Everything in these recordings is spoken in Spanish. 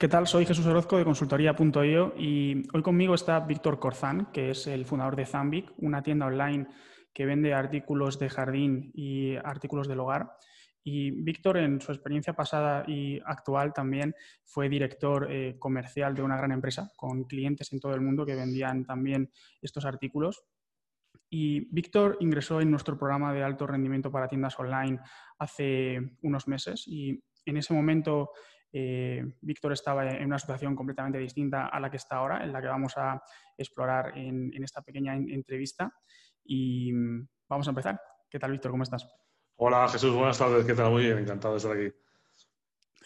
¿Qué tal? Soy Jesús Orozco de consultoría.io y hoy conmigo está Víctor Corzán, que es el fundador de Zambic, una tienda online que vende artículos de jardín y artículos del hogar. Y Víctor, en su experiencia pasada y actual, también fue director eh, comercial de una gran empresa con clientes en todo el mundo que vendían también estos artículos. Y Víctor ingresó en nuestro programa de alto rendimiento para tiendas online hace unos meses y en ese momento eh, Víctor estaba en una situación completamente distinta a la que está ahora, en la que vamos a explorar en, en esta pequeña entrevista. Y mm, vamos a empezar. ¿Qué tal, Víctor? ¿Cómo estás? Hola Jesús, buenas tardes, ¿qué tal? Muy bien, encantado de estar aquí.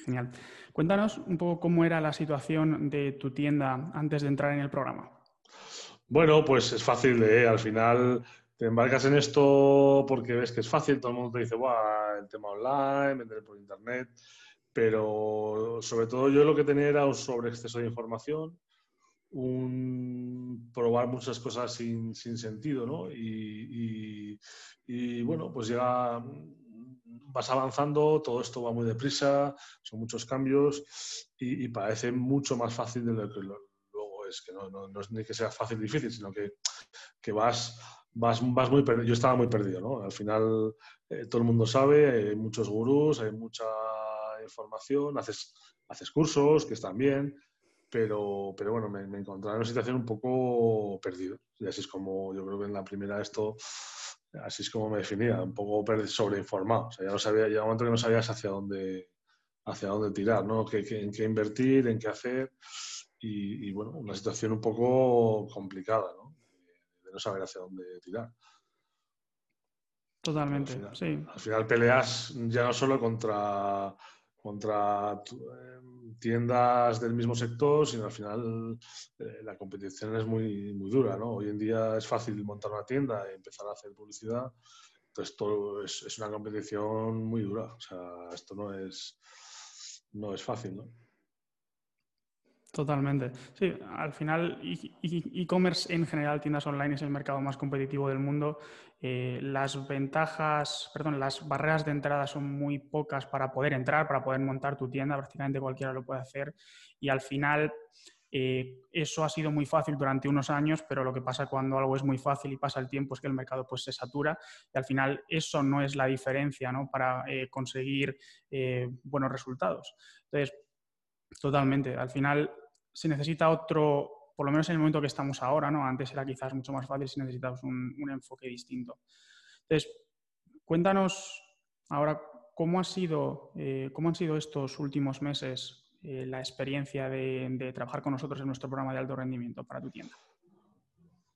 Genial. Cuéntanos un poco cómo era la situación de tu tienda antes de entrar en el programa. Bueno, pues es fácil, ¿eh? al final te embarcas en esto porque ves que es fácil, todo el mundo te dice, Buah, el tema online, vender por internet, pero sobre todo yo lo que tenía era un sobreexceso de información, un probar muchas cosas sin, sentido, ¿no? Y, bueno, pues ya vas avanzando, todo esto va muy deprisa, son muchos cambios y, parece mucho más fácil de lo que luego es, que no, es ni que sea fácil difícil, sino que, que vas, vas, vas muy perdido. Yo estaba muy perdido, ¿no? Al final eh, todo el mundo sabe, hay muchos gurús, hay mucha información, haces, haces cursos que están bien, pero, pero bueno, me, me encontraba en una situación un poco perdido. Y así es como yo creo que en la primera esto, así es como me definía, un poco sobreinformado. O sea, ya no sabía, llega un momento que no sabías hacia dónde, hacia dónde tirar, ¿no? ¿Qué, en qué invertir, en qué hacer. Y, bueno, una situación un poco complicada, ¿no? De, no saber hacia dónde tirar. Totalmente, sí. Al final peleas ya no solo contra contra em, tiendas del mismo sector, sino al final eh, la competición es muy, muy dura. ¿no? Hoy en día es fácil montar una tienda y empezar a hacer publicidad. Entonces, todo es, es una competición muy dura. O sea, esto no es, no es fácil. ¿no? Totalmente. Sí, al final e-commerce en general, tiendas online es el mercado más competitivo del mundo. Eh, las ventajas, perdón, las barreras de entrada son muy pocas para poder entrar, para poder montar tu tienda. Prácticamente cualquiera lo puede hacer. Y al final eh, eso ha sido muy fácil durante unos años, pero lo que pasa cuando algo es muy fácil y pasa el tiempo es que el mercado pues, se satura y al final eso no es la diferencia ¿no? para eh, conseguir buenos resultados. Entonces, totalmente. Al final se necesita otro, por lo menos en el momento que estamos ahora, ¿no? Antes era quizás mucho más fácil si necesitamos un, enfoque distinto. Entonces, cuéntanos ahora cómo, ha sido, eh, cómo han sido estos últimos meses eh, la experiencia de, trabajar con nosotros en nuestro programa de alto rendimiento para tu tienda.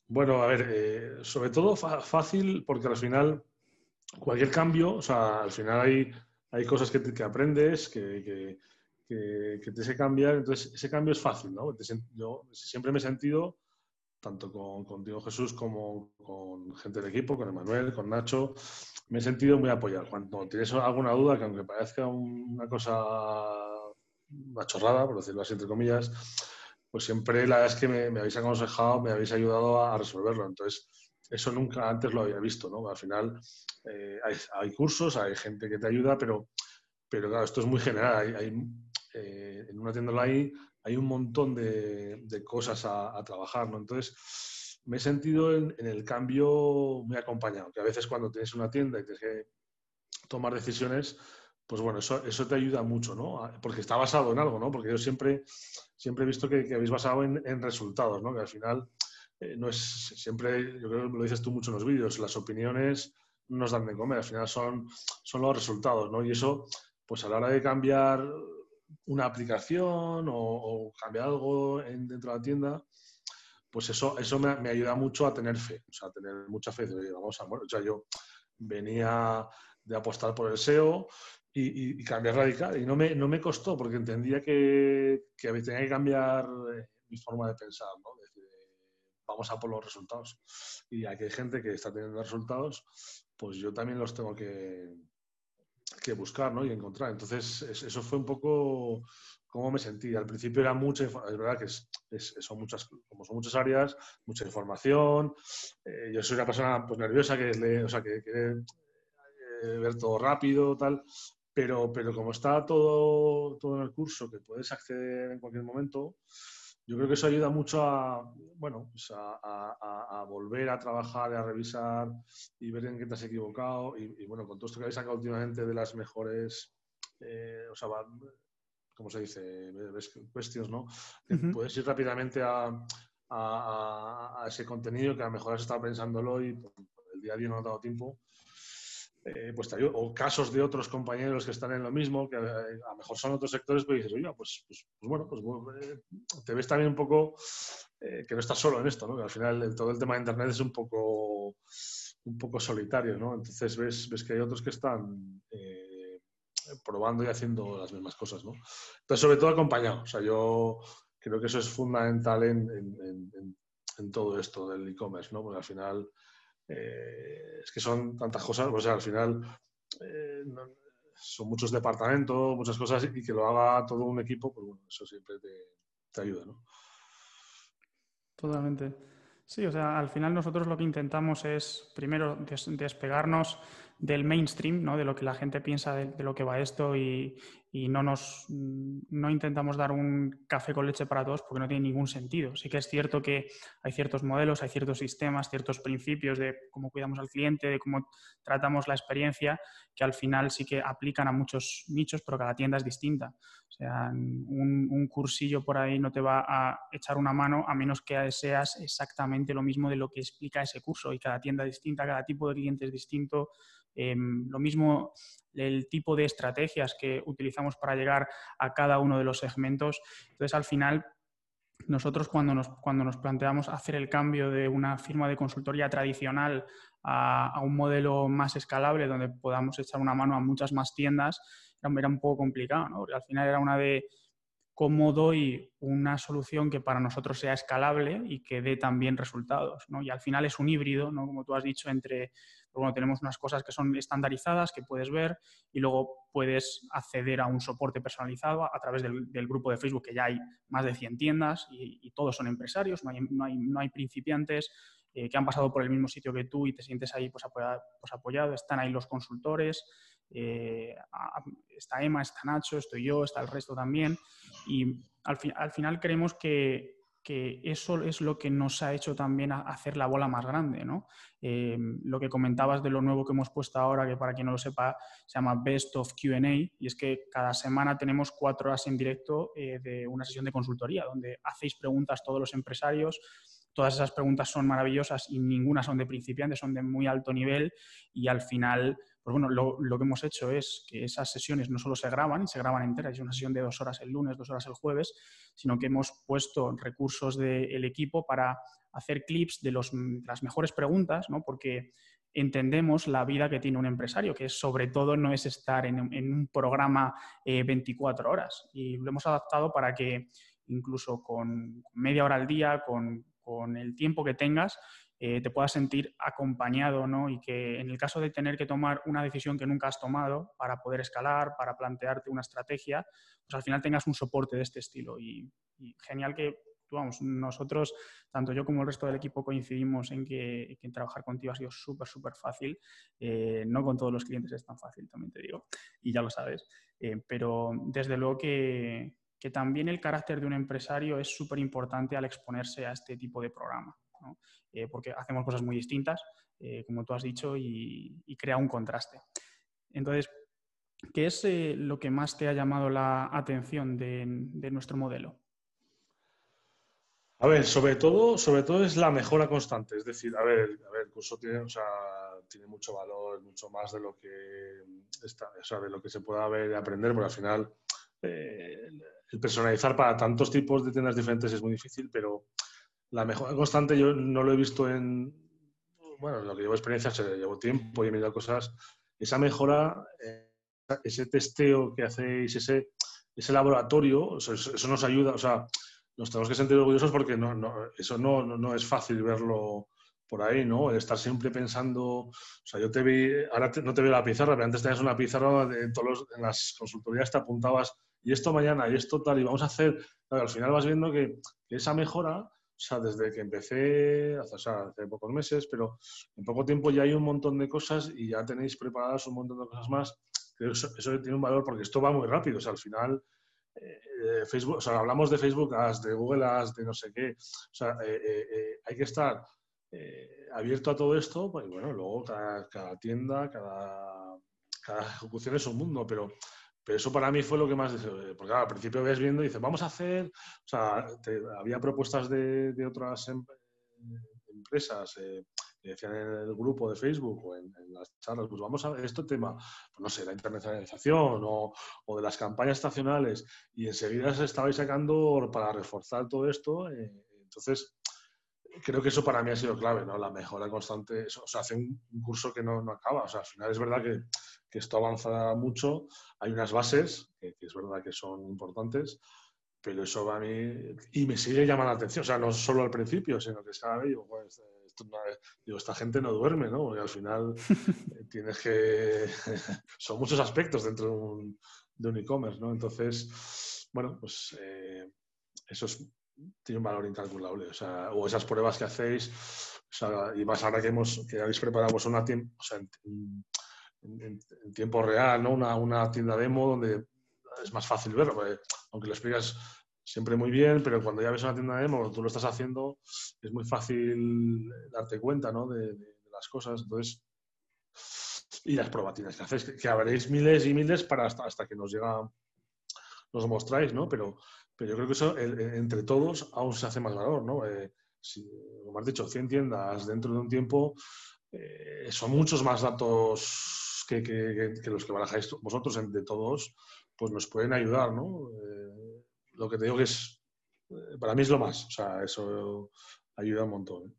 Bueno, a ver, eh, sobre todo fácil porque al final cualquier cambio, o sea, al final hay, hay cosas que, que aprendes, que, te se cambiar. Entonces, ese cambio es fácil, ¿no? Yo siempre me he sentido, tanto con, contigo Jesús como con gente del equipo, con Emanuel, con Nacho, me he sentido muy apoyado. Cuando tienes alguna duda, que aunque parezca una cosa, una chorrada, por decirlo así, entre comillas, pues siempre la verdad es que me, habéis aconsejado, me habéis ayudado a, resolverlo. Entonces, eso nunca antes lo había visto, ¿no? Al final eh, hay, cursos, hay gente que te ayuda, pero, pero claro, esto es muy general. hay eh, en una tienda online hay un montón de, cosas a, trabajar, ¿no? Entonces, me he sentido en, el cambio muy acompañado, que a veces cuando tienes una tienda y tienes que tomar decisiones, pues bueno, eso, eso te ayuda mucho, ¿no? Porque está basado en algo, ¿no? Porque yo siempre, siempre he visto que, habéis basado en, resultados, ¿no? Que al final eh, no es siempre, yo creo que lo dices tú mucho en los vídeos, las opiniones no nos dan de comer, al final son, son los resultados, ¿no? Y eso, pues a la hora de cambiar una aplicación o, cambiar algo dentro de la tienda, pues eso, eso me, ayuda mucho a tener fe, o sea, a tener mucha fe. De, vamos a, bueno, o yo venía de apostar por el SEO y, cambiar radical y no me, no me costó porque entendía que, que tenía que cambiar eh, mi forma de pensar, ¿no? vamos a por los resultados. Y aquí hay gente que está teniendo resultados, pues yo también los tengo que, que buscar ¿no? y encontrar. Entonces, eso fue un poco cómo me sentí. Al principio era mucha, es verdad que es, son muchas, como son muchas áreas, mucha información. Eh, yo soy una persona pues, nerviosa que, o sea, que quiere eh, ver todo rápido, tal. pero, pero como está todo, todo en el curso, que puedes acceder en cualquier momento, yo creo que eso ayuda mucho a, bueno, pues a, volver a trabajar, a revisar y ver en qué te has equivocado. Y, bueno, con todo esto que habéis sacado últimamente de las mejores, eh, o sea, ¿cómo se dice? Cuestiones, ¿no? Puedes ir rápidamente a, ese contenido que a lo mejor has estado pensándolo y el día a día no ha dado tiempo eh, pues o casos de otros compañeros que están en lo mismo, que a, lo mejor son otros sectores, pues dices, oye, pues, pues, pues bueno, pues eh, te ves también un poco eh, que no estás solo en esto, ¿no? Que al final todo el tema de Internet es un poco, un poco solitario, ¿no? Entonces ves, ves que hay otros que están probando y haciendo las mismas cosas, ¿no? Entonces, sobre todo acompañado. O sea, yo creo que eso es fundamental en, en, en todo esto del e-commerce, ¿no? Porque al final eh, es que son tantas cosas, o sea, al final eh, son muchos departamentos, muchas cosas, y que lo haga todo un equipo, pues bueno, eso siempre te, ayuda, ¿no? Totalmente. Sí, o sea, al final nosotros lo que intentamos es, primero, despegarnos del mainstream, ¿no? de lo que la gente piensa de, lo que va esto y, no nos no intentamos dar un café con leche para todos porque no tiene ningún sentido. Sí que es cierto que hay ciertos modelos, hay ciertos sistemas, ciertos principios de cómo cuidamos al cliente, de cómo tratamos la experiencia, que al final sí que aplican a muchos nichos, pero cada tienda es distinta. O sea, un, un cursillo por ahí no te va a echar una mano a menos que seas exactamente lo mismo de lo que explica ese curso y cada tienda es distinta, cada tipo de cliente es distinto. Em, lo mismo el tipo de estrategias que utilizamos para llegar a cada uno de los segmentos. Entonces, al final, nosotros cuando nos, cuando nos planteamos hacer el cambio de una firma de consultoría tradicional a, un modelo más escalable, donde podamos echar una mano a muchas más tiendas, era, un poco complicado, ¿no? Al final era una de cómo doy una solución que para nosotros sea escalable y que dé también resultados. ¿no? Y al final es un híbrido, ¿no? como tú has dicho, entre, pues bueno, tenemos unas cosas que son estandarizadas, que puedes ver, y luego puedes acceder a un soporte personalizado a, través del, grupo de Facebook, que ya hay más de 100 tiendas y, todos son empresarios, no hay, no hay, no hay principiantes. Eh, que han pasado por el mismo sitio que tú y te sientes ahí pues, apoyado, pues, apoyado. Están ahí los consultores, eh, está Emma, está Nacho, estoy yo, está el resto también. Y al, al final creemos que, que, eso es lo que nos ha hecho también hacer la bola más grande. ¿no? Eh, lo que comentabas de lo nuevo que hemos puesto ahora, que para quien no lo sepa, se llama Best of QA, y es que cada semana tenemos cuatro horas en directo eh, de una sesión de consultoría, donde hacéis preguntas todos los empresarios todas esas preguntas son maravillosas y ninguna son de principiantes, son de muy alto nivel y al final pues bueno, lo, que hemos hecho es que esas sesiones no solo se graban, se graban enteras, es una sesión de dos horas el lunes, dos horas el jueves, sino que hemos puesto recursos del equipo para hacer clips de las mejores preguntas, porque entendemos la vida que tiene un empresario, que sobre todo no es estar en, un programa 24 eh, horas. Y lo hemos adaptado para que incluso con media hora al día, con el tiempo que tengas, eh, te puedas sentir acompañado, ¿no? Y que en el caso de tener que tomar una decisión que nunca has tomado para poder escalar, para plantearte una estrategia, pues al final tengas un soporte de este estilo. Y, genial que, vamos, nosotros, tanto yo como el resto del equipo, coincidimos en que, trabajar contigo ha sido súper, súper fácil. Eh, no con todos los clientes es tan fácil, también te digo, y ya lo sabes. Eh, pero desde luego que, que también el carácter de un empresario es súper importante al exponerse a este tipo de programa. Eh, porque hacemos cosas muy distintas, eh, como tú has dicho, y, crea un contraste. Entonces, ¿qué es eh, lo que más te ha llamado la atención de, nuestro modelo? A ver, sobre todo, sobre todo es la mejora constante. Es decir, a ver, el curso tiene, tiene mucho valor, mucho más de lo que está, de lo que se pueda ver y aprender, porque al final el personalizar para tantos tipos de tiendas diferentes es muy difícil, pero la mejora constante yo no lo he visto en, bueno, lo que llevo experiencia, se llevo tiempo y he mirado cosas, esa mejora, eh, ese testeo que hacéis, ese, ese laboratorio, eso, nos ayuda, o sea, nos tenemos que sentir orgullosos porque no, eso no, no, es fácil verlo por ahí, ¿no? El estar siempre pensando, o sea, yo te vi, ahora no te veo la pizarra, pero antes tenías una pizarra de todos en las consultorías te apuntabas y esto mañana y esto tal y vamos a hacer, al final vas viendo que esa mejora o sea, desde que empecé, hace, hace pocos meses, pero en poco tiempo ya hay un montón de cosas y ya tenéis preparadas un montón de cosas más eso, tiene un valor porque esto va muy rápido. O sea, al final, eh, Facebook, o sea, hablamos de Facebook de Google de no sé qué. O sea, hay que estar abierto a todo esto, pues bueno, luego cada, tienda, cada, cada ejecución es un mundo, pero pero eso para mí fue lo que más... Porque al principio ves viendo y dices, vamos a hacer... O sea, había propuestas de, otras em, empresas eh, que decían en el grupo de Facebook o en, las charlas, pues vamos a ver este tema, pues no sé, la internacionalización o, de las campañas estacionales y enseguida se estabais sacando para reforzar todo esto. Eh, entonces, creo que eso para mí ha sido clave, ¿no? La mejora constante. o sea, hace un, curso que no, no, acaba. O sea, al final es verdad que, que esto avanza mucho. Hay unas bases que, es verdad que son importantes, pero eso va a mí. Y me sigue llamando la atención. O sea, no solo al principio, sino que cada vez digo, pues, digo, esta gente no duerme, ¿no? Porque al final eh, tienes que. son muchos aspectos dentro de un, de un e-commerce, ¿no? Entonces, bueno, pues eh, eso es tiene un valor incalculable. O, sea, o esas pruebas que hacéis, o sea, y más ahora que, hemos, que habéis preparado pues, una tiempo, o sea, en, tiempo real, ¿no? Una, una, tienda demo donde es más fácil verlo, aunque lo explicas siempre muy bien, pero cuando ya ves una tienda demo, tú lo estás haciendo, es muy fácil darte cuenta ¿no? de, las cosas. Entonces, y las probatinas que hacéis, que, que habréis miles y miles para hasta, hasta que nos llega, nos mostráis, ¿no? Pero pero yo creo que eso entre todos aún se hace más valor, ¿no? Eh, como has dicho, 100 tiendas dentro de un tiempo eh, son muchos más datos que, los que barajáis vosotros entre todos, pues nos pueden ayudar, ¿no? Eh, lo que te digo que es, para mí es lo más, o sea, eso ayuda un montón.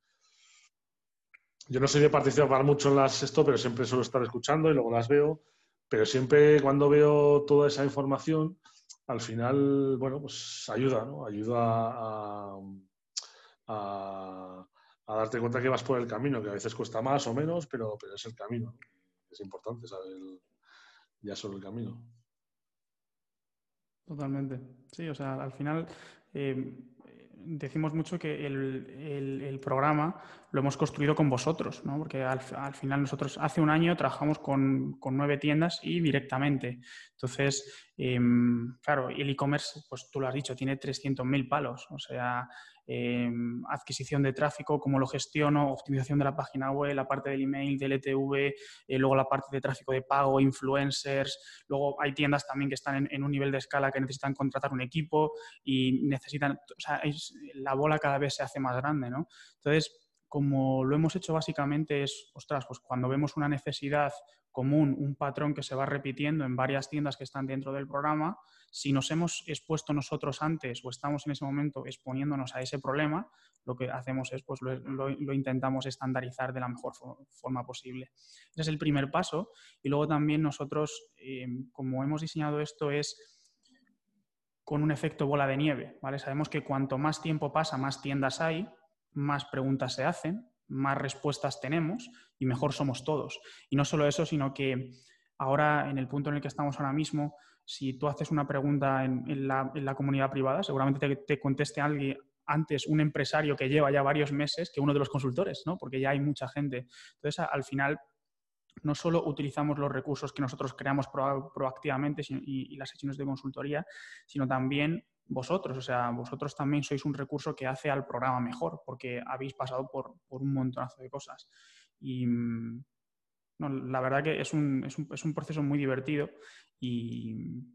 Yo no soy de participar mucho en las esto, pero siempre suelo estar escuchando y luego las veo, pero siempre cuando veo toda esa información, al final, bueno, pues ayuda, ¿no? Ayuda a, darte cuenta que vas por el camino, que a veces cuesta más o menos, pero, pero es el camino. Es importante saber ya sobre el camino. Totalmente. Sí, o sea, al final eh, decimos mucho que el, programa lo hemos construido con vosotros, ¿no? porque al, final nosotros hace un año trabajamos con, con nueve tiendas y directamente. Entonces, em, claro, el e-commerce, pues tú lo has dicho, tiene 300.000 palos. O sea, Em, adquisición de tráfico, cómo lo gestiono, optimización de la página web, la parte del email, del ETV, eh, luego la parte de tráfico de pago, influencers, luego hay tiendas también que están en, un nivel de escala que necesitan contratar un equipo y necesitan, o sea, la bola cada vez se hace más grande, ¿no? Entonces, como lo hemos hecho básicamente es, ostras, pues cuando vemos una necesidad común, un patrón que se va repitiendo en varias tiendas que están dentro del programa, si nos hemos expuesto nosotros antes o estamos en ese momento exponiéndonos a ese problema, lo que hacemos es, pues lo, intentamos estandarizar de la mejor forma posible. Ese es el primer paso. Y luego también nosotros, eh, como hemos diseñado esto, es con un efecto bola de nieve, ¿vale? Sabemos que cuanto más tiempo pasa, más tiendas hay, más preguntas se hacen, más respuestas tenemos y mejor somos todos. Y no solo eso, sino que ahora, en el punto en el que estamos ahora mismo, si tú haces una pregunta en, la, comunidad privada, seguramente te, conteste alguien antes un empresario que lleva ya varios meses que uno de los consultores, ¿no? porque ya hay mucha gente. Entonces, al final, no solo utilizamos los recursos que nosotros creamos proactivamente y, y, las sesiones de consultoría, sino también vosotros. O sea, vosotros también sois un recurso que hace al programa mejor, porque habéis pasado por, un montonazo de cosas. Y mm, la verdad que es un, es, un, es un, proceso muy divertido y,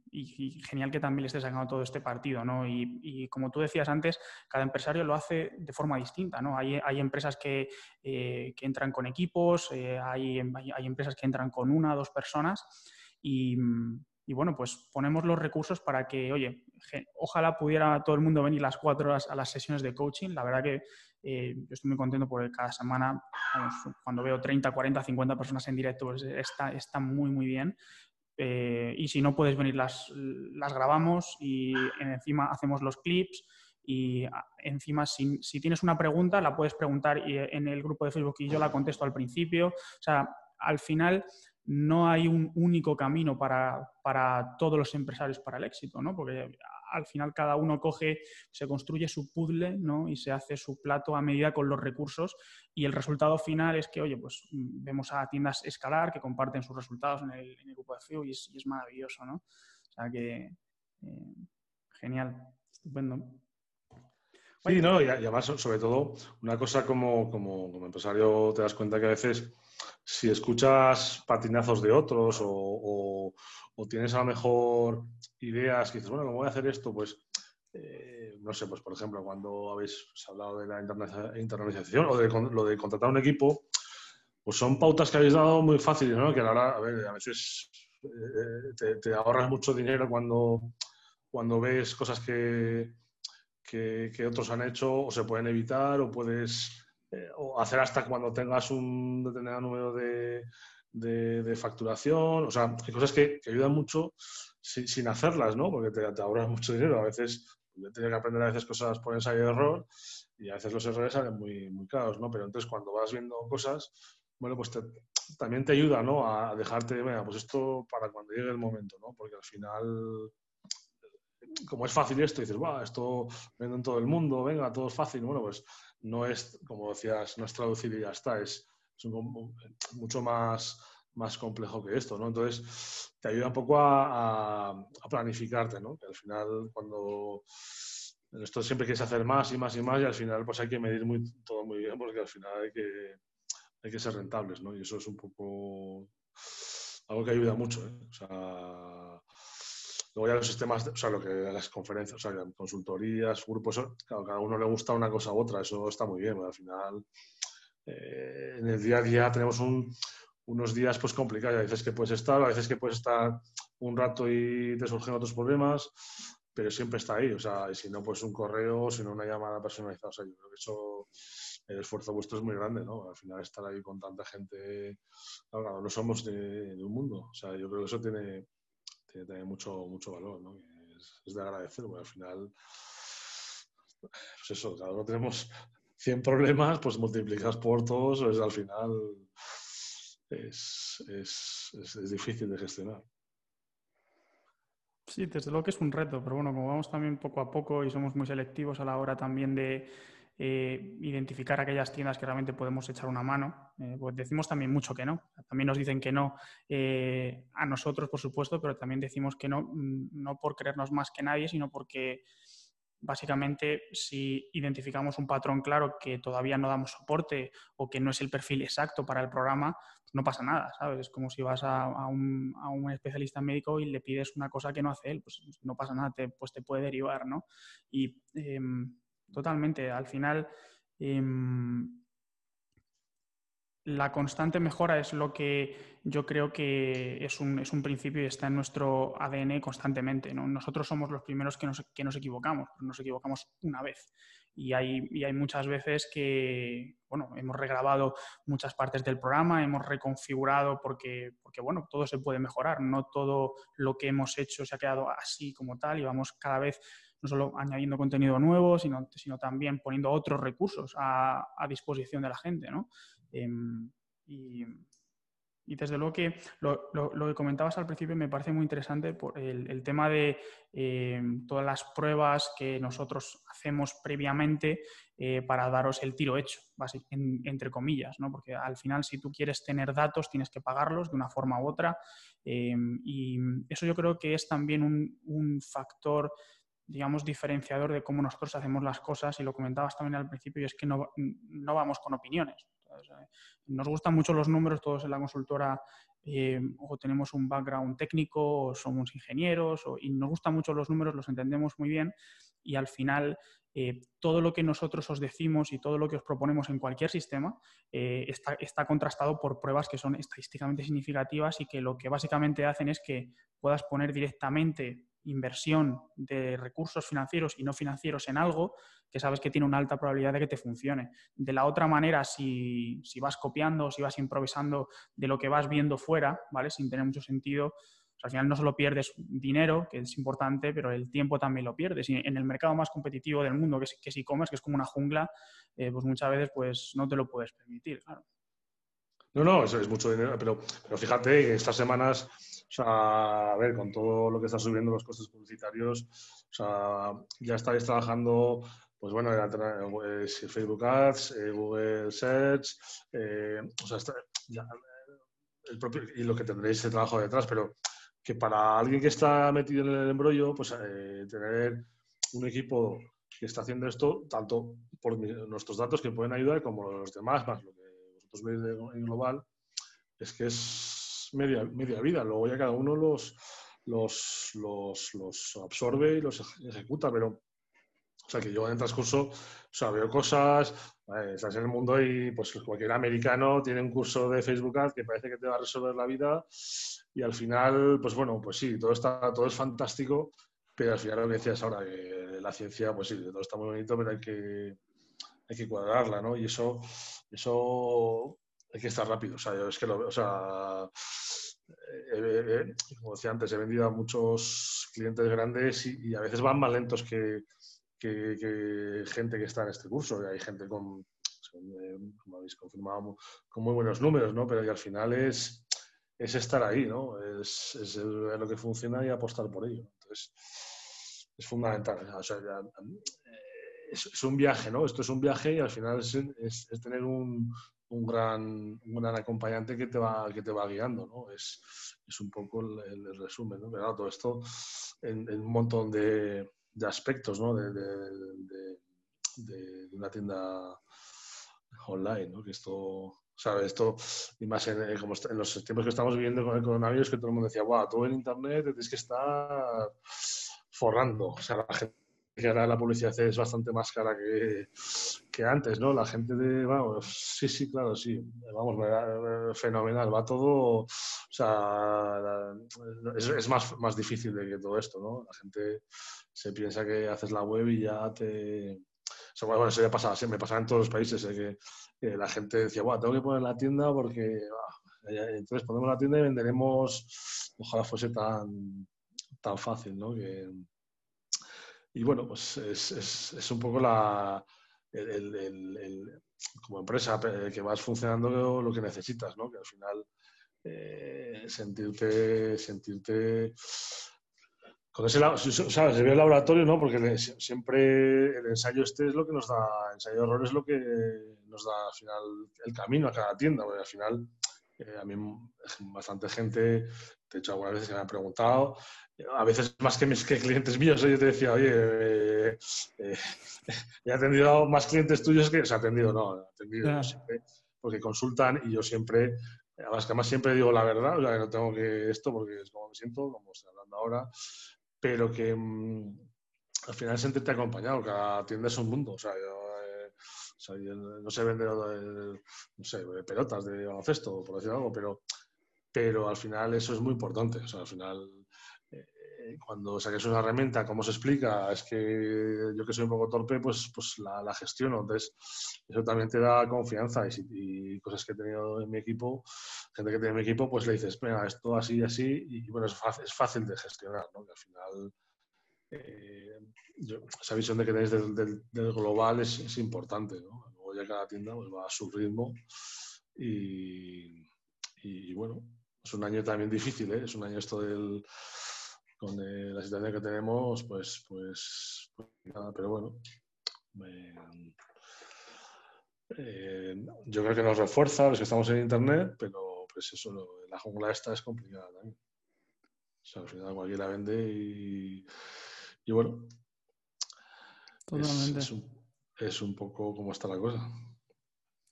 genial que también le estés sacando todo este partido. ¿no? Y, como tú decías antes, cada empresario lo hace de forma distinta. ¿no? Hay, hay empresas que, eh, que, entran con equipos, eh, hay, hay, empresas que entran con una o dos personas y, mm, y bueno, pues ponemos los recursos para que, oye, ojalá pudiera todo el mundo venir las cuatro horas a las sesiones de coaching. La verdad que eh, yo estoy muy contento porque cada semana, cuando veo 30, 40, 50 personas en directo, pues está, está muy, muy bien. Eh, y si no puedes venir, las, las grabamos y encima hacemos los clips. Y encima, si, si, tienes una pregunta, la puedes preguntar en el grupo de Facebook y yo la contesto al principio. O sea, al final no hay un único camino para, todos los empresarios para el éxito, ¿no? Porque al final cada uno coge, se construye su puzzle ¿no? y se hace su plato a medida con los recursos y el resultado final es que, oye, pues vemos a tiendas escalar que comparten sus resultados en el, grupo de FIU y es, maravilloso, ¿no? O sea que, eh, genial, estupendo. Sí, no, y, además, sobre todo, una cosa como, como, empresario te das cuenta que a veces si escuchas patinazos de otros o, tienes a lo mejor ideas que dices, bueno, ¿cómo voy a hacer esto? Pues, eh, no sé, pues por ejemplo, cuando habéis hablado de la internalización o de lo de contratar un equipo, pues son pautas que habéis dado muy fáciles, ¿no? Que ahora, a, ver, a veces eh, te, ahorras mucho dinero cuando, cuando ves cosas que, que, otros han hecho o se pueden evitar o puedes eh, o hacer hasta cuando tengas un determinado número de, de, facturación. O sea, hay cosas que, ayudan mucho sin, hacerlas, ¿no? Porque te, ahorras mucho dinero. A veces yo que aprender a veces cosas por ensayo de error y a veces los errores salen muy, muy caros, ¿no? Pero entonces cuando vas viendo cosas, bueno, pues también te ayuda, ¿no? A dejarte, venga, pues esto para cuando llegue el momento, ¿no? Porque al final como es fácil esto, dices, wow, esto vende en todo el mundo, venga, todo es fácil. Bueno, pues no es, como decías, no es traducir y ya está, es, mucho más, más complejo que esto, ¿no? Entonces, te ayuda un poco a, planificarte, ¿no? Que al final, cuando en esto siempre quieres hacer más y más y más y al final pues hay que medir muy, todo muy bien porque al final hay que, hay que ser rentables, ¿no? Y eso es un poco algo que ayuda mucho, ¿eh? Luego ya los sistemas, o sea, lo que las conferencias, o sea, consultorías, grupos, claro, cada uno le gusta una cosa u otra, eso está muy bien, al final eh, en el día a día tenemos unos días pues complicados, a veces que puedes estar, a veces que puedes estar un rato y te surgen otros problemas, pero siempre está ahí, o sea, y si no, pues un correo, si no una llamada personalizada, o sea, yo creo que eso, el esfuerzo vuestro es muy grande, ¿no? Al final estar ahí con tanta gente, claro, no somos de, de un mundo, o sea, yo creo que eso tiene tiene mucho, mucho valor, ¿no? Es, de agradecer, porque al final, pues eso, cada uno tenemos 100 problemas, pues multiplicas por todos, pues al final es, es, es, difícil de gestionar. Sí, desde luego que es un reto, pero bueno, como vamos también poco a poco y somos muy selectivos a la hora también de, eh, identificar aquellas tiendas que realmente podemos echar una mano. Eh, pues decimos también mucho que no. También nos dicen que no eh, a nosotros, por supuesto, pero también decimos que no, mm, no por creernos más que nadie, sino porque básicamente si identificamos un patrón claro que todavía no damos soporte o que no es el perfil exacto para el programa, pues no pasa nada, ¿sabes? Es como si vas a, un, a, un, especialista médico y le pides una cosa que no hace él, pues no pasa nada, te, pues te puede derivar, ¿no? Y em, Totalmente. Al final, em, la constante mejora es lo que yo creo que es un, es un, principio y está en nuestro ADN constantemente. Nosotros somos los primeros que nos, que nos equivocamos, nos equivocamos una vez. Y hay, y hay, muchas veces que, bueno, hemos regrabado muchas partes del programa, hemos reconfigurado porque, porque, bueno, todo se puede mejorar. No todo lo que hemos hecho se ha quedado así como tal y vamos cada vez no solo añadiendo contenido nuevo, sino, sino también poniendo otros recursos a, disposición de la gente. ¿no? Em, y, desde luego que lo, que comentabas al principio me parece muy interesante por el, tema de em, todas las pruebas que nosotros hacemos previamente eh, para daros el tiro hecho, entre comillas, ¿no? porque al final si tú quieres tener datos tienes que pagarlos de una forma u otra em, y eso yo creo que es también un, un factor digamos, diferenciador de cómo nosotros hacemos las cosas, y lo comentabas también al principio, y es que no, no vamos con opiniones. Eh, nos gustan mucho los números, todos en la consultora eh, o tenemos un background técnico, o somos ingenieros, y nos gustan mucho los números, los entendemos muy bien, y al final eh, todo lo que nosotros os decimos y todo lo que os proponemos en cualquier sistema está, está, contrastado por pruebas que son estadísticamente significativas y que lo que básicamente hacen es que puedas poner directamente inversión de recursos financieros y no financieros en algo que sabes que tiene una alta probabilidad de que te funcione. De la otra manera, si, vas copiando, si vas improvisando de lo que vas viendo fuera, ¿vale? Sin tener mucho sentido, al final no solo pierdes dinero, que es importante, pero el tiempo también lo pierdes. Y en el mercado más competitivo del mundo, que es, que e-commerce, que es como una jungla, eh, pues muchas veces pues no te lo puedes permitir, No, no, eso es mucho dinero, pero, pero fíjate, estas semanas O sea, a ver, con todo lo que está subiendo los costes publicitarios, o sea, ya estáis trabajando, pues bueno, Facebook Ads, eh, Google Search, eh, o sea, el propio, y lo que tendréis ese trabajo detrás, pero que para alguien que está metido en el embrollo, pues eh, tener un equipo que está haciendo esto, tanto por nuestros datos que pueden ayudar como los demás, más lo que vosotros veis en global, es que es media, media vida. Luego ya cada uno los, los, los, absorbe y los ejecuta, pero o sea, que yo en el transcurso, o veo cosas, estás en el mundo y pues cualquier americano tiene un curso de Facebook Ads que parece que te va a resolver la vida y al final, pues bueno, pues sí, todo está, todo es fantástico, pero al final lo que decías ahora, que la ciencia, pues sí, todo está muy bonito, pero hay que, hay que cuadrarla, ¿no? Y eso, eso hay que estar rápido. O sea, yo es que lo o sea, como decía antes, he vendido a muchos clientes grandes y, a veces van más lentos que, gente que está en este curso. Hay gente con, como habéis confirmado, con muy buenos números, ¿no? Pero al final es, es estar ahí, ¿no? Es, es lo que funciona y apostar por ello. Entonces, es fundamental. O sea, es, un viaje, ¿no? Esto es un viaje y al final es tener un, un gran, un gran acompañante que te va, que te va guiando, ¿no? Es, es un poco el, resumen, ¿no? Pero todo esto en, un montón de, de aspectos, ¿no? De, de, una tienda online, ¿no? Que esto, ¿sabes? Esto, y más en, como en los tiempos que estamos viviendo con el coronavirus, que todo el mundo decía, wow, todo en Internet tienes que estar forrando. O sea, la gente que ahora la publicidad es bastante más cara que, que antes, ¿no? La gente de, vamos, sí, sí, claro, sí, vamos, fenomenal, va todo, o sea, es, más, más difícil de que todo esto, ¿no? La gente se piensa que haces la web y ya te... O sea, bueno, eso ya pasaba, me pasaba en todos los países, ¿eh? que, la gente decía, bueno, tengo que poner la tienda porque... entonces ponemos la tienda y venderemos, ojalá fuese tan, tan fácil, ¿no? Y bueno, pues es, es, es un poco la, el, el, como empresa que vas funcionando lo que necesitas, ¿no? Que al final eh, sentirte, sentirte con ese lado, sabes, se ve el laboratorio, ¿no? Porque siempre el ensayo este es lo que nos da, el ensayo de error es lo que nos da al final el camino a cada tienda, porque al final eh, a mí bastante gente, de hecho algunas veces que me han preguntado, a veces más que mis clientes míos, yo te decía, oye, eh, eh, he atendido más clientes tuyos que, o sea, atendido, no, atendido siempre, porque consultan y yo siempre, además que además siempre digo la verdad, o sea, que no tengo que esto porque es como me siento, como estoy hablando ahora, pero que mm, al final sentirte acompañado, cada tienda es un mundo, o sea, no se vende, no sé, pelotas de baloncesto, por decir algo, pero, pero al final eso es muy importante, o sea, al final cuando saques una herramienta, ¿cómo se explica? Es que yo que soy un poco torpe, pues, pues la, la gestiono. Entonces, eso también te da confianza y, cosas que he tenido en mi equipo, gente que tiene en mi equipo, pues le dices, venga, esto así y así, y bueno, es fácil, es fácil de gestionar, ¿no? Que al final, eh, esa visión de que tenéis del, global es, importante. Luego ya cada tienda pues, va a su ritmo y, bueno, es un año también difícil, ¿eh? Es un año esto del con eh, la situación que tenemos, pues, pues, pues nada, pero bueno. Yo creo que nos refuerza los que estamos en internet, pero pues eso, la jungla esta es complicada también. O sea, al final cualquiera vende y, y bueno. Totalmente. Es, un, es, un, poco como está la cosa.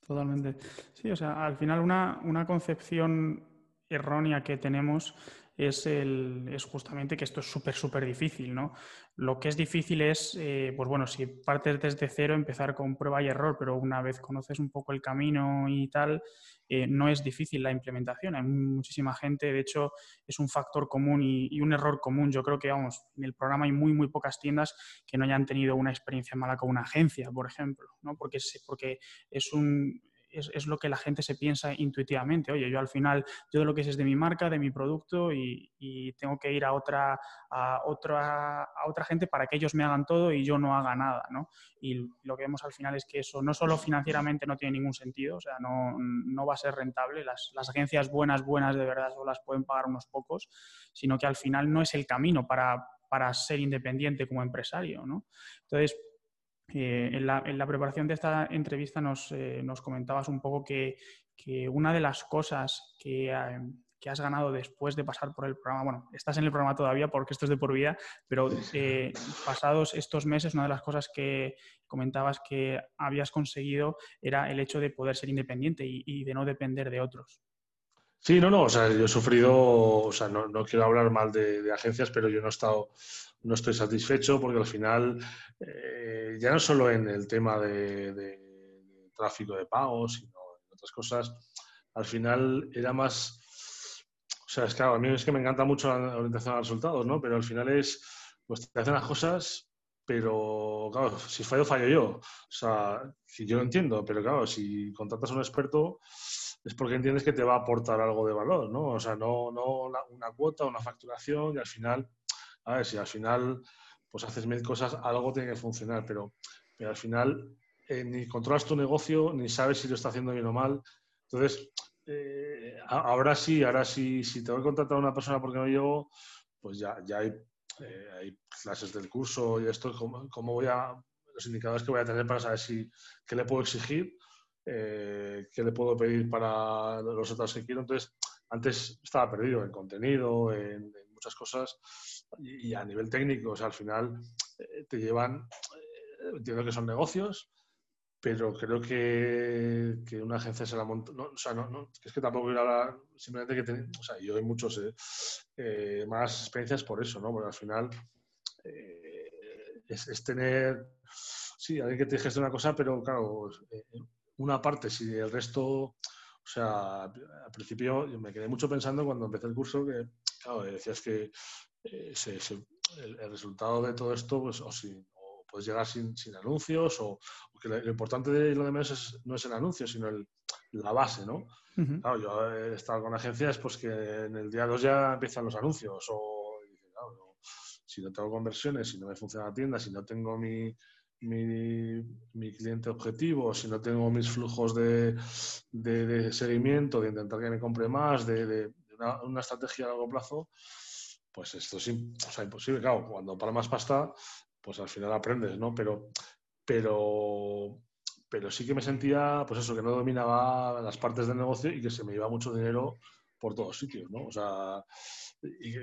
Totalmente. Sí, o sea, al final una, una concepción errónea que tenemos es, el, es justamente que esto es súper, súper difícil, ¿no? Lo que es difícil es, eh, pues bueno, si partes desde cero, empezar con prueba y error, pero una vez conoces un poco el camino y tal, eh, no es difícil la implementación. Hay muchísima gente, de hecho, es un factor común y, un error común. Yo creo que, vamos, en el programa hay muy, muy pocas tiendas que no hayan tenido una experiencia mala con una agencia, por ejemplo, ¿no? Porque, porque es un es, lo que la gente se piensa intuitivamente. Oye, yo al final, yo de lo que es de mi marca, de mi producto y, tengo que ir a otra, a, otra, a otra gente para que ellos me hagan todo y yo no haga nada, ¿no? Y lo que vemos al final es que eso no solo financieramente no tiene ningún sentido, o sea, no, no va a ser rentable. Las, las, agencias buenas, buenas de verdad, solo las pueden pagar unos pocos, sino que al final no es el camino para, para ser independiente como empresario, ¿no? Entonces, eh, en, la, preparación de esta entrevista nos, eh, comentabas un poco que, una de las cosas eh, que, has ganado después de pasar por el programa, bueno, estás en el programa todavía porque esto es de por vida, pero pasados estos meses, una de las cosas que comentabas que habías conseguido era el hecho de poder ser independiente y, de no depender de otros. Sí, no, no, o sea, yo he sufrido, o sea, no, quiero hablar mal de, agencias, pero yo no he estado, no estoy satisfecho porque al final ya no solo en el tema de, tráfico de pagos, sino en otras cosas, al final era más... O sea, es claro, a mí es que me encanta mucho la orientación a resultados, ¿no? Pero al final es, pues te hacen las cosas, pero claro, si fallo, fallo yo. O sea, si yo lo entiendo, pero claro, si contratas a un experto es porque entiendes que te va a aportar algo de valor, ¿no? O sea, no, no una cuota, una facturación y al final, a ver, si al final pues haces mil cosas, algo tiene que funcionar, pero, al final eh, ni controlas tu negocio, ni sabes si lo está haciendo bien o mal. Entonces, eh, ahora sí, ahora sí, si te voy a contratar a una persona porque no llego, pues ya, ya hay, eh, hay clases del curso y esto, cómo, cómo, voy a, los indicadores que voy a tener para saber si, qué le puedo exigir, qué le puedo pedir para los otros que quiero. Entonces, antes estaba perdido en contenido, en muchas cosas y, a nivel técnico, o sea, al final eh, te llevan, eh, entiendo que son negocios, pero creo que, que una agencia se la monta, no, o sea, no, no, es que tampoco quiero hablar, simplemente que, ten, o sea, yo hay muchos eh, más experiencias por eso, ¿no? Porque al final es, es, tener, sí, alguien que te gestione una cosa, pero claro, una parte, si el resto, o sea, al principio me quedé mucho pensando cuando empecé el curso que, claro, decías que eh, el, resultado de todo esto, pues, o, si, puedes llegar sin, sin anuncios, o, que lo, importante de lo de menos no es el anuncio, sino el, la base, ¿no? Claro, yo he estado con agencias pues que en el día 2 ya empiezan los anuncios, o si no tengo conversiones, si no me funciona la tienda, si no tengo mi, mi, mi, cliente objetivo, si no tengo mis flujos de, de, seguimiento, de intentar que me compre más, de, de una, estrategia a largo plazo, pues esto es imposible. Claro, cuando para más pasta, pues al final aprendes, ¿no? Pero, pero, pero sí que me sentía, pues eso, que no dominaba las partes del negocio y que se me iba mucho dinero por todos sitios, ¿no? O sea, y,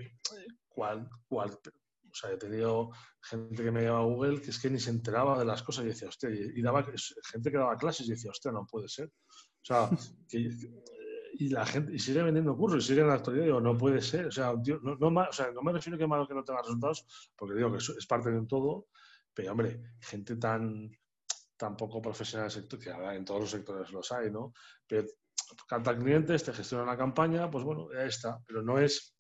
cual, cual, o sea, he tenido gente que me llevaba a Google que es que ni se enteraba de las cosas y decía, hostia, y, daba, gente que daba clases y decía, hostia, no puede ser. O sea, que, y la gente y sigue vendiendo cursos y sigue en la actualidad. Digo, no puede ser. O sea, no, no, o sea, no me refiero que malo que no tenga resultados, porque digo que es parte de un todo, pero hombre, gente tan, tan poco profesional en el sector, que en todos los sectores los hay, ¿no? Pero canta clientes, te gestiona una campaña, pues bueno, ya está. Pero no es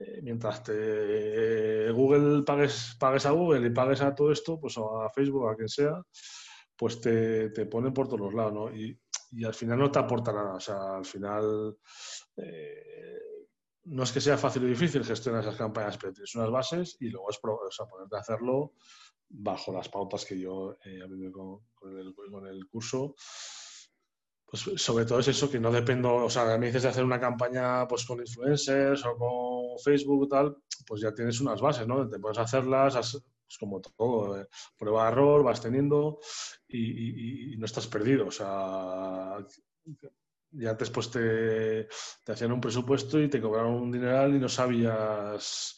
eh, mientras te Google pagues, pagues a Google y pagues a todo esto, pues a Facebook, a quien sea, pues te, te ponen por todos los lados, ¿no? Y, y al final no te aporta nada. O sea, al final eh, no es que sea fácil o difícil gestionar esas campañas, pero tienes unas bases y luego es o sea, ponerte a hacerlo bajo las pautas que yo he aprendido con, el, curso. Pues sobre todo es eso, que no dependo, o sea, me dices de hacer una campaña pues con influencers o con Facebook y tal, pues ya tienes unas bases, ¿no? Te puedes hacerlas, es como todo, eh, prueba error, vas teniendo y, no estás perdido. O sea, y antes pues te, hacían un presupuesto y te cobraron un dineral y no sabías,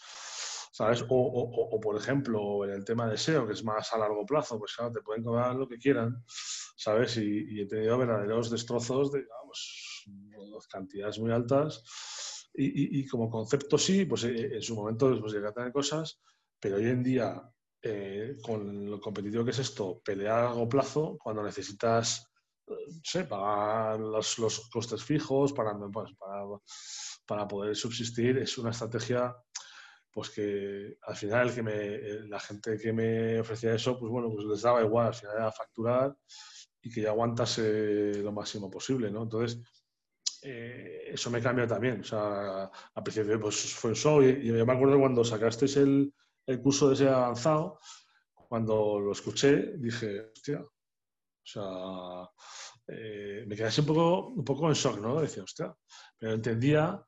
¿sabes? O, por ejemplo, en el tema de SEO, que es más a largo plazo, pues claro, te pueden cobrar lo que quieran, ¿sabes? Y, he tenido verdaderos destrozos de, digamos, cantidades muy altas. Y, como concepto sí, pues eh, en su momento pues, llegué a tener cosas, pero hoy en día eh, con lo competitivo que es esto, pelear a largo plazo cuando necesitas sé, pagar los, los, costes fijos para, pues, para, para, poder subsistir, es una estrategia pues que al final el que me, la gente que me ofrecía eso, pues bueno, pues les daba igual, al final era facturar y que ya aguantas lo máximo posible, ¿no? Entonces, eh, eso me cambia también. O sea, a principio pues, fue un show y, yo me acuerdo cuando sacasteis el, el curso de ese avanzado, cuando lo escuché, dije, hostia, o sea, eh, me quedé así un poco, un poco en shock, ¿no? Decía, hostia, pero entendía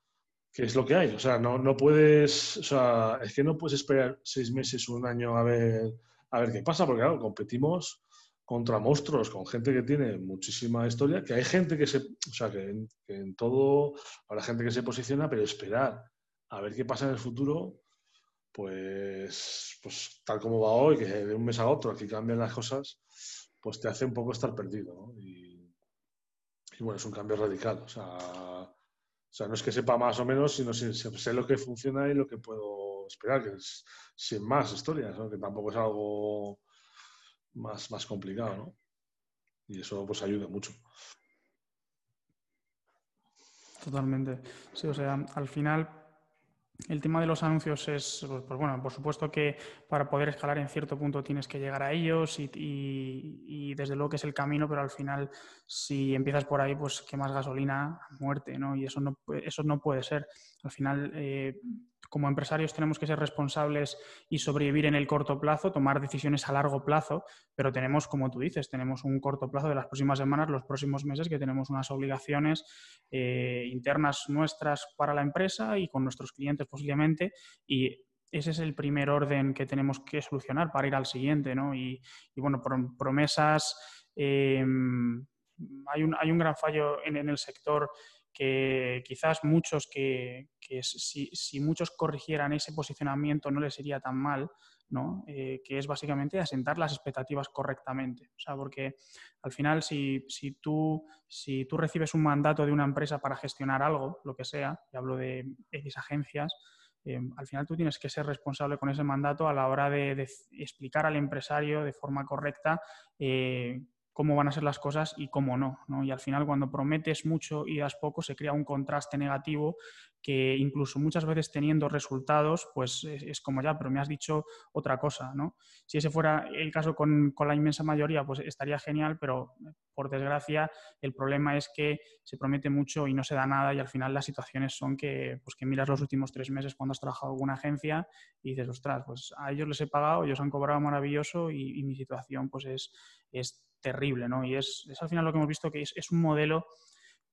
que es lo que hay. O sea, no, no puedes, o sea, es que no puedes esperar seis meses o un año a ver, a ver qué pasa, porque claro, competimos contra monstruos, con gente que tiene muchísima historia, que hay gente que se, o sea, que en, todo habrá gente que se posiciona, pero esperar a ver qué pasa en el futuro, pues, pues tal como va hoy, que de un mes a otro aquí cambian las cosas, pues te hace un poco estar perdido. ¿no? Y, bueno, es un cambio radical. O sea, o sea, no es que sepa más o menos, sino que sé lo que funciona y lo que puedo esperar, que es sin más historias, que tampoco es algo más, más complicado, ¿no? Y eso pues ayuda mucho. Totalmente. Sí, o sea, al final el tema de los anuncios es, pues, pues bueno, por supuesto que para poder escalar en cierto punto tienes que llegar a ellos y, y, desde luego que es el camino, pero al final si empiezas por ahí, pues quemas gasolina a muerte, ¿no? Y eso no, eso no puede ser. Al final, eh, como empresarios tenemos que ser responsables y sobrevivir en el corto plazo, tomar decisiones a largo plazo, pero tenemos, como tú dices, tenemos un corto plazo de las próximas semanas, los próximos meses, que tenemos unas obligaciones eh, internas nuestras para la empresa y con nuestros clientes posiblemente, y ese es el primer orden que tenemos que solucionar para ir al siguiente, ¿no? Y, bueno, promesas... Em, hay un, hay un, gran fallo en el sector que quizás muchos que, si, muchos corrigieran ese posicionamiento no les iría tan mal, ¿no? Eh, que es básicamente asentar las expectativas correctamente. O sea, porque al final si, si, tú, si tú recibes un mandato de una empresa para gestionar algo, lo que sea, y hablo de X agencias, eh, al final tú tienes que ser responsable con ese mandato a la hora de, explicar al empresario de forma correcta eh, cómo van a ser las cosas y cómo no, Y al final cuando prometes mucho y das poco se crea un contraste negativo que incluso muchas veces teniendo resultados, pues es, como ya, pero me has dicho otra cosa, ¿no? Si ese fuera el caso con, la inmensa mayoría, pues estaría genial, pero por desgracia el problema es que se promete mucho y no se da nada y al final las situaciones son que, pues que miras los últimos tres meses cuando has trabajado en alguna agencia y dices, ostras, pues a ellos les he pagado, ellos han cobrado maravilloso y, mi situación pues es, es terrible, ¿no? Y es, al final lo que hemos visto que es, un modelo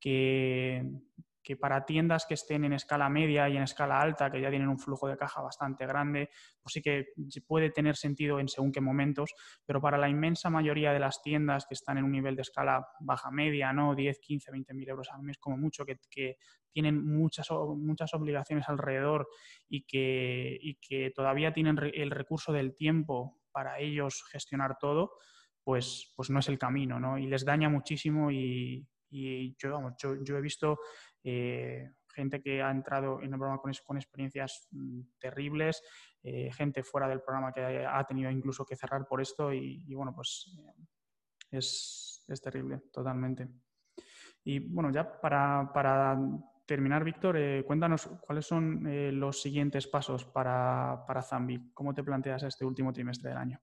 que, que, para tiendas que estén en escala media y en escala alta, que ya tienen un flujo de caja bastante grande, pues sí que puede tener sentido en según qué momentos, pero para la inmensa mayoría de las tiendas que están en un nivel de escala baja media, ¿no? 10, 15, 20 mil euros al mes como mucho, que, que tienen muchas, muchas obligaciones alrededor y que, y que todavía tienen el recurso del tiempo para ellos gestionar todo, pues, pues no es el camino, ¿no? Y les daña muchísimo y, yo, vamos, yo, he visto eh, gente que ha entrado en el programa con, experiencias mm, terribles, eh, gente fuera del programa que ha tenido incluso que cerrar por esto y, bueno, pues eh, es, terrible, totalmente. Y bueno, ya para, terminar, Víctor, cuéntanos cuáles son los siguientes pasos para, para Zambi. ¿Cómo te planteas este último trimestre del año?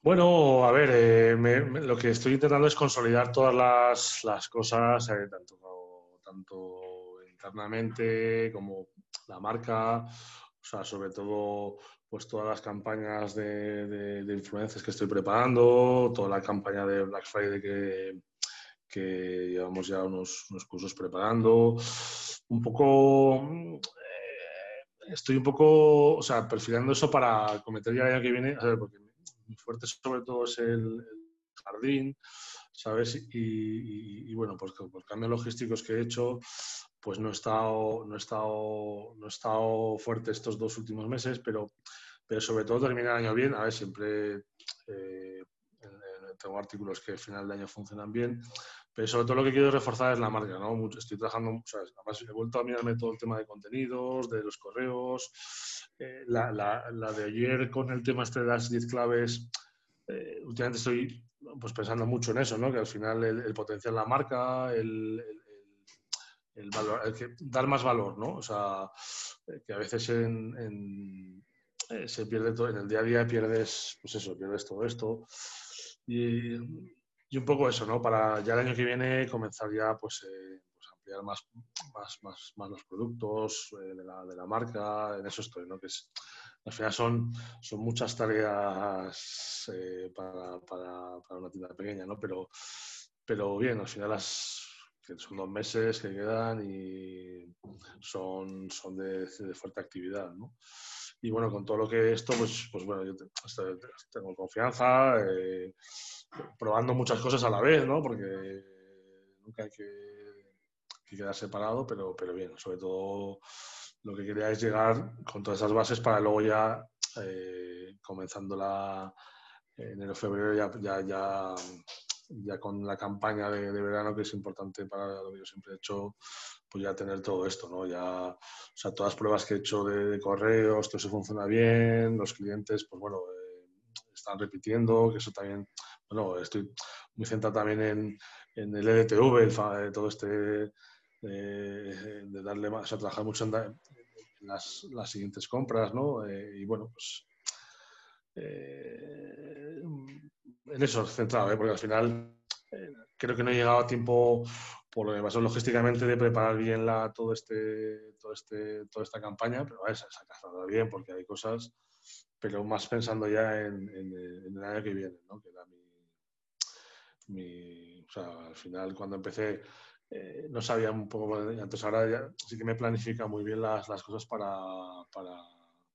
Bueno, a ver, eh, lo que estoy intentando es consolidar todas las, cosas, eh, tanto, tanto internamente como la marca, o sea, sobre todo pues todas las campañas de, de, influencias que estoy preparando, toda la campaña de Black Friday que, que llevamos ya unos, cursos preparando, un poco eh, estoy un poco, o sea, perfilando eso para cometer ya el año que viene, muy fuerte sobre todo es el, jardín, ¿sabes? Y, bueno, pues por cambios logísticos que he hecho, pues no he estado, no he estado, no he estado fuerte estos dos últimos meses, pero, pero sobre todo terminar el año bien. A ver, siempre eh, tengo artículos que al final de año funcionan bien, pero sobre todo lo que quiero reforzar es la marca, ¿no? Estoy trabajando, además he vuelto a mirarme todo el tema de contenidos, de los correos, eh, la, de ayer con el tema este de las 10 claves, eh, últimamente estoy pues, pensando mucho en eso, ¿no? que al final el, potencial de la marca, el, el, valor, que dar más valor, ¿no? O sea, eh, que a veces en, se pierde todo, en el día a día pierdes, pues eso, pierdes todo esto. Y, y un poco eso, ¿no? Para ya el año que viene comenzar ya pues, eh, pues ampliar más, más, más, más, los productos eh, de, la, de, la, marca, en eso estoy, ¿no? Que es, al final son, son muchas tareas eh, para, para, una tienda pequeña, ¿no? Pero, pero bien, al final las, son dos meses que quedan y son, son de, de fuerte actividad, ¿no? Y bueno, con todo lo que esto, pues, pues bueno, yo tengo confianza, eh, probando muchas cosas a la vez, ¿no? Porque nunca hay que, que, quedar separado, pero, pero bien, sobre todo lo que quería es llegar con todas esas bases para luego ya, eh, comenzando la enero, febrero, ya, ya, ya, con la campaña de, verano, que es importante para lo que yo siempre he hecho, pues ya tener todo esto, ¿no? Ya, o sea, todas las pruebas que he hecho de, correos, todo eso funciona bien, los clientes, pues bueno, eh, están repitiendo, que eso también, bueno, estoy muy centrado también en, el EDTV, el, todo este, eh, de darle más, o trabajar mucho en, las, las, siguientes compras, ¿no? Eh, y bueno, pues eh, en eso centrado, ¿eh? porque al final creo que no he llegado a tiempo por lo que pasó logísticamente de preparar bien la, todo este, todo este, toda esta campaña, pero a se ha bien porque hay cosas, pero más pensando ya en, el año que viene, ¿no? que era mi, o sea, al final cuando empecé eh, no sabía un poco, entonces ahora ya sí que me planifica muy bien las, las cosas para, para,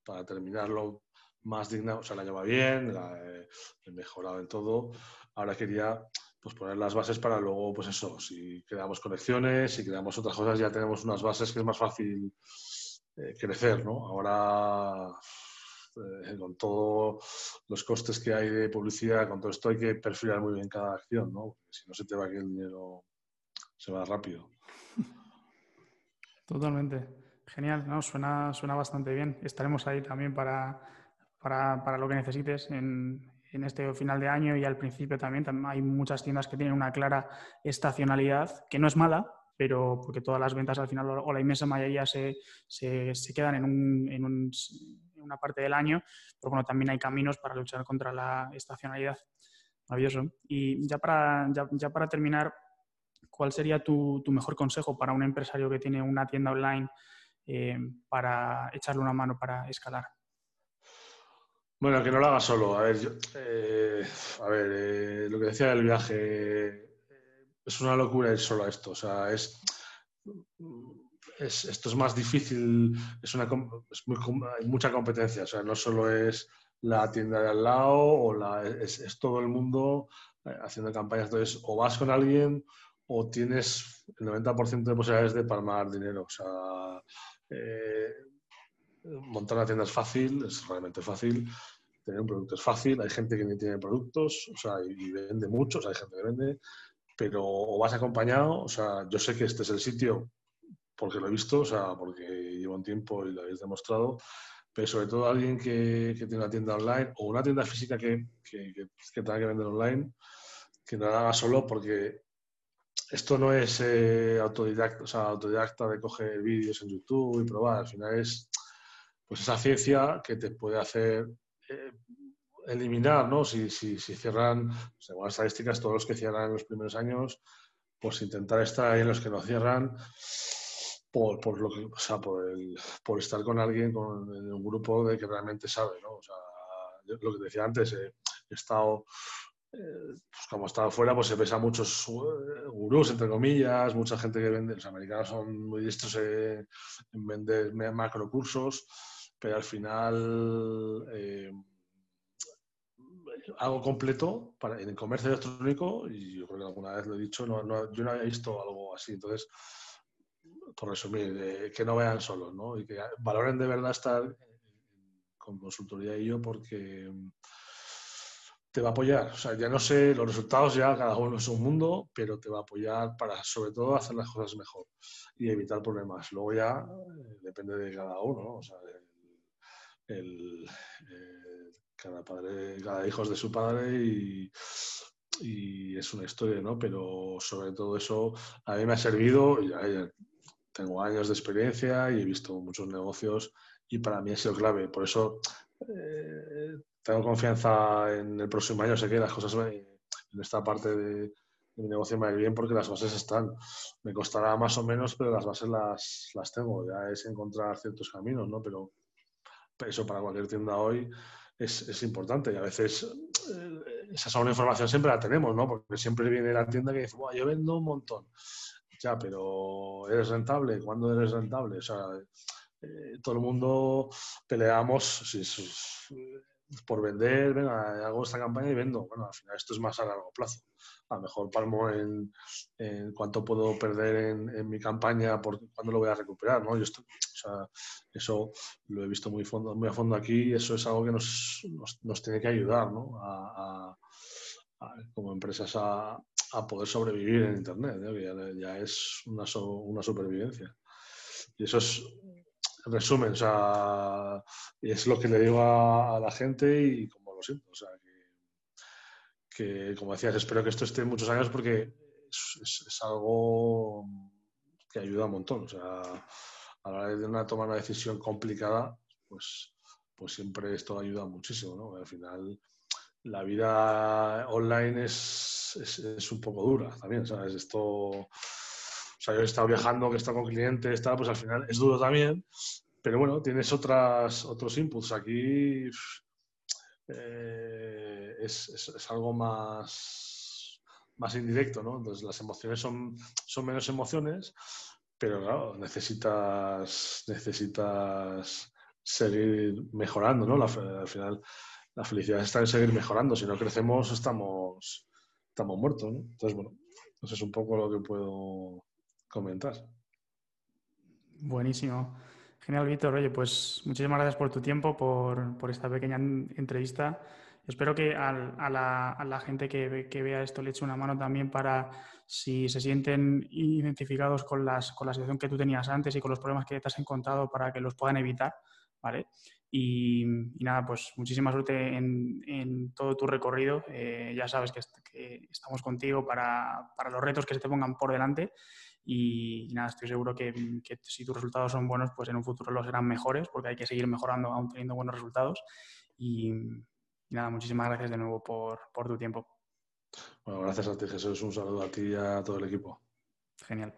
para, terminarlo más digna, o sea, la lleva bien, la he, he mejorado en todo, ahora quería pues poner las bases para luego, pues eso, si creamos conexiones, si creamos otras cosas, ya tenemos unas bases que es más fácil eh, crecer, ¿no? Ahora, eh, con todos los costes que hay de publicidad, con todo esto hay que perfilar muy bien cada acción, ¿no? Porque si no se te va aquí el dinero, se va rápido. Totalmente. Genial, ¿no? Suena, suena bastante bien. Estaremos ahí también para, para, para lo que necesites en, en este final de año y al principio también, hay muchas tiendas que tienen una clara estacionalidad, que no es mala, pero porque todas las ventas al final o la inmensa mayoría se, se, se quedan en, un, en, un, una parte del año, pero bueno, también hay caminos para luchar contra la estacionalidad. Maravilloso. Y ya para, ya, para terminar, ¿cuál sería tu, mejor consejo para un empresario que tiene una tienda online eh, para echarle una mano para escalar? Bueno, que no lo haga solo. A ver, yo, eh, a ver eh, lo que decía del viaje, es una locura ir solo a esto. O sea, es, es esto es más difícil, es una, hay mucha competencia. O sea, no solo es la tienda de al lado o la, es, todo el mundo haciendo campañas. Entonces, o vas con alguien o tienes el 90% de posibilidades de palmar dinero. O sea, eh, montar una tienda es fácil, es realmente fácil. Tener un producto es fácil, hay gente que ni tiene productos, o sea, y vende muchos, hay gente que vende, pero o vas acompañado, o sea, yo sé que este es el sitio porque lo he visto, o sea, porque llevo un tiempo y lo habéis demostrado, pero sobre todo alguien que, que tiene una tienda online o una tienda física que, que, que, tenga que vender online, que no lo haga solo porque esto no es eh, autodidacta, o sea, autodidacta de coger vídeos en YouTube y probar, al final es pues esa ciencia que te puede hacer eh, eliminar, ¿no? Si, si, si, cierran, según las estadísticas, todos los que cierran en los primeros años, pues intentar estar ahí en los que no cierran, por, por lo que, o sea, por, el, por estar con alguien, con un grupo de que realmente sabe, ¿no? O sea, lo que decía antes, eh, he estado, eh, pues como he estado fuera, pues se pesa muchos eh, gurús, entre comillas, mucha gente que vende, los americanos son muy diestros en vender macro cursos, pero al final algo completo para, en el comercio electrónico, y yo creo que alguna vez lo he dicho, no, no, yo no había visto algo así. Entonces, por resumir, eh, que no vean solos, ¿no? Y que valoren de verdad estar con consultoría y yo porque te va a apoyar. O sea, ya no sé, los resultados ya cada uno es un mundo, pero te va a apoyar para sobre todo hacer las cosas mejor y evitar problemas. Luego ya eh, depende de cada uno, ¿no? O sea, el, eh, cada padre, cada hijo es de su padre y, es una historia, ¿no? Pero sobre todo eso a mí me ha servido, ya tengo años de experiencia y he visto muchos negocios y para mí ha sido clave. Por eso eh, tengo confianza en el próximo año, sé que las cosas, el en esta parte de, mi negocio me va bien porque las bases están. Me costará más o menos, pero las bases las, las tengo. Ya es encontrar ciertos caminos, ¿no? Pero eso para cualquier tienda hoy es, es importante y a veces eh, esa segunda información siempre la tenemos, ¿no? Porque siempre viene la tienda que dice, yo vendo un montón. Pero ¿eres rentable? ¿Cuándo eres rentable? O sea, eh, todo el mundo peleamos por vender, venga, hago esta campaña y vendo. Bueno, al final esto es más a largo plazo. A lo mejor palmo en, cuánto puedo perder en, mi campaña, por cuándo lo voy a recuperar, ¿no? Yo eso lo he visto muy, fondo, muy a fondo aquí eso es algo que nos, nos, tiene que ayudar, ¿no? A, como empresas a, poder sobrevivir en Internet, ya, es una, una supervivencia. Y eso es resumen, o sea, es lo que le digo a, la gente y como lo siento, o sea, que, como decías, espero que esto esté muchos años porque es, algo que ayuda un montón, o sea, a la hora de una tomar una decisión complicada, pues, pues siempre esto ayuda muchísimo, ¿no? Al final la vida online es, es, un poco dura también, ¿sabes? Esto o sea, yo he estado viajando, que he estado con clientes, está, pues al final es duro también, pero bueno, tienes otras, otros inputs. Aquí eh, es, algo más, más indirecto, ¿no? Entonces las emociones son, son menos emociones, pero claro, necesitas, necesitas seguir mejorando, ¿no? al final la felicidad está en seguir mejorando. Si no crecemos, estamos, estamos muertos. Entonces, bueno, eso es un poco lo que puedo comentar. Buenísimo. Genial, Víctor. Oye, pues muchísimas gracias por tu tiempo, por, esta pequeña entrevista. Espero que a, la, gente que, vea esto le eche una mano también para si se sienten identificados con, las, con la situación que tú tenías antes y con los problemas que te has encontrado para que los puedan evitar. ¿vale? Y, nada, pues muchísima suerte en, todo tu recorrido. Eh, ya sabes que, estamos contigo para, para, los retos que se te pongan por delante y, nada, estoy seguro que, si tus resultados son buenos, pues en un futuro los serán mejores, porque hay que seguir mejorando aún teniendo buenos resultados. Y, nada, muchísimas gracias de nuevo por, por tu tiempo. Bueno, gracias a ti, Jesús. Un saludo a ti y a todo el equipo. Genial.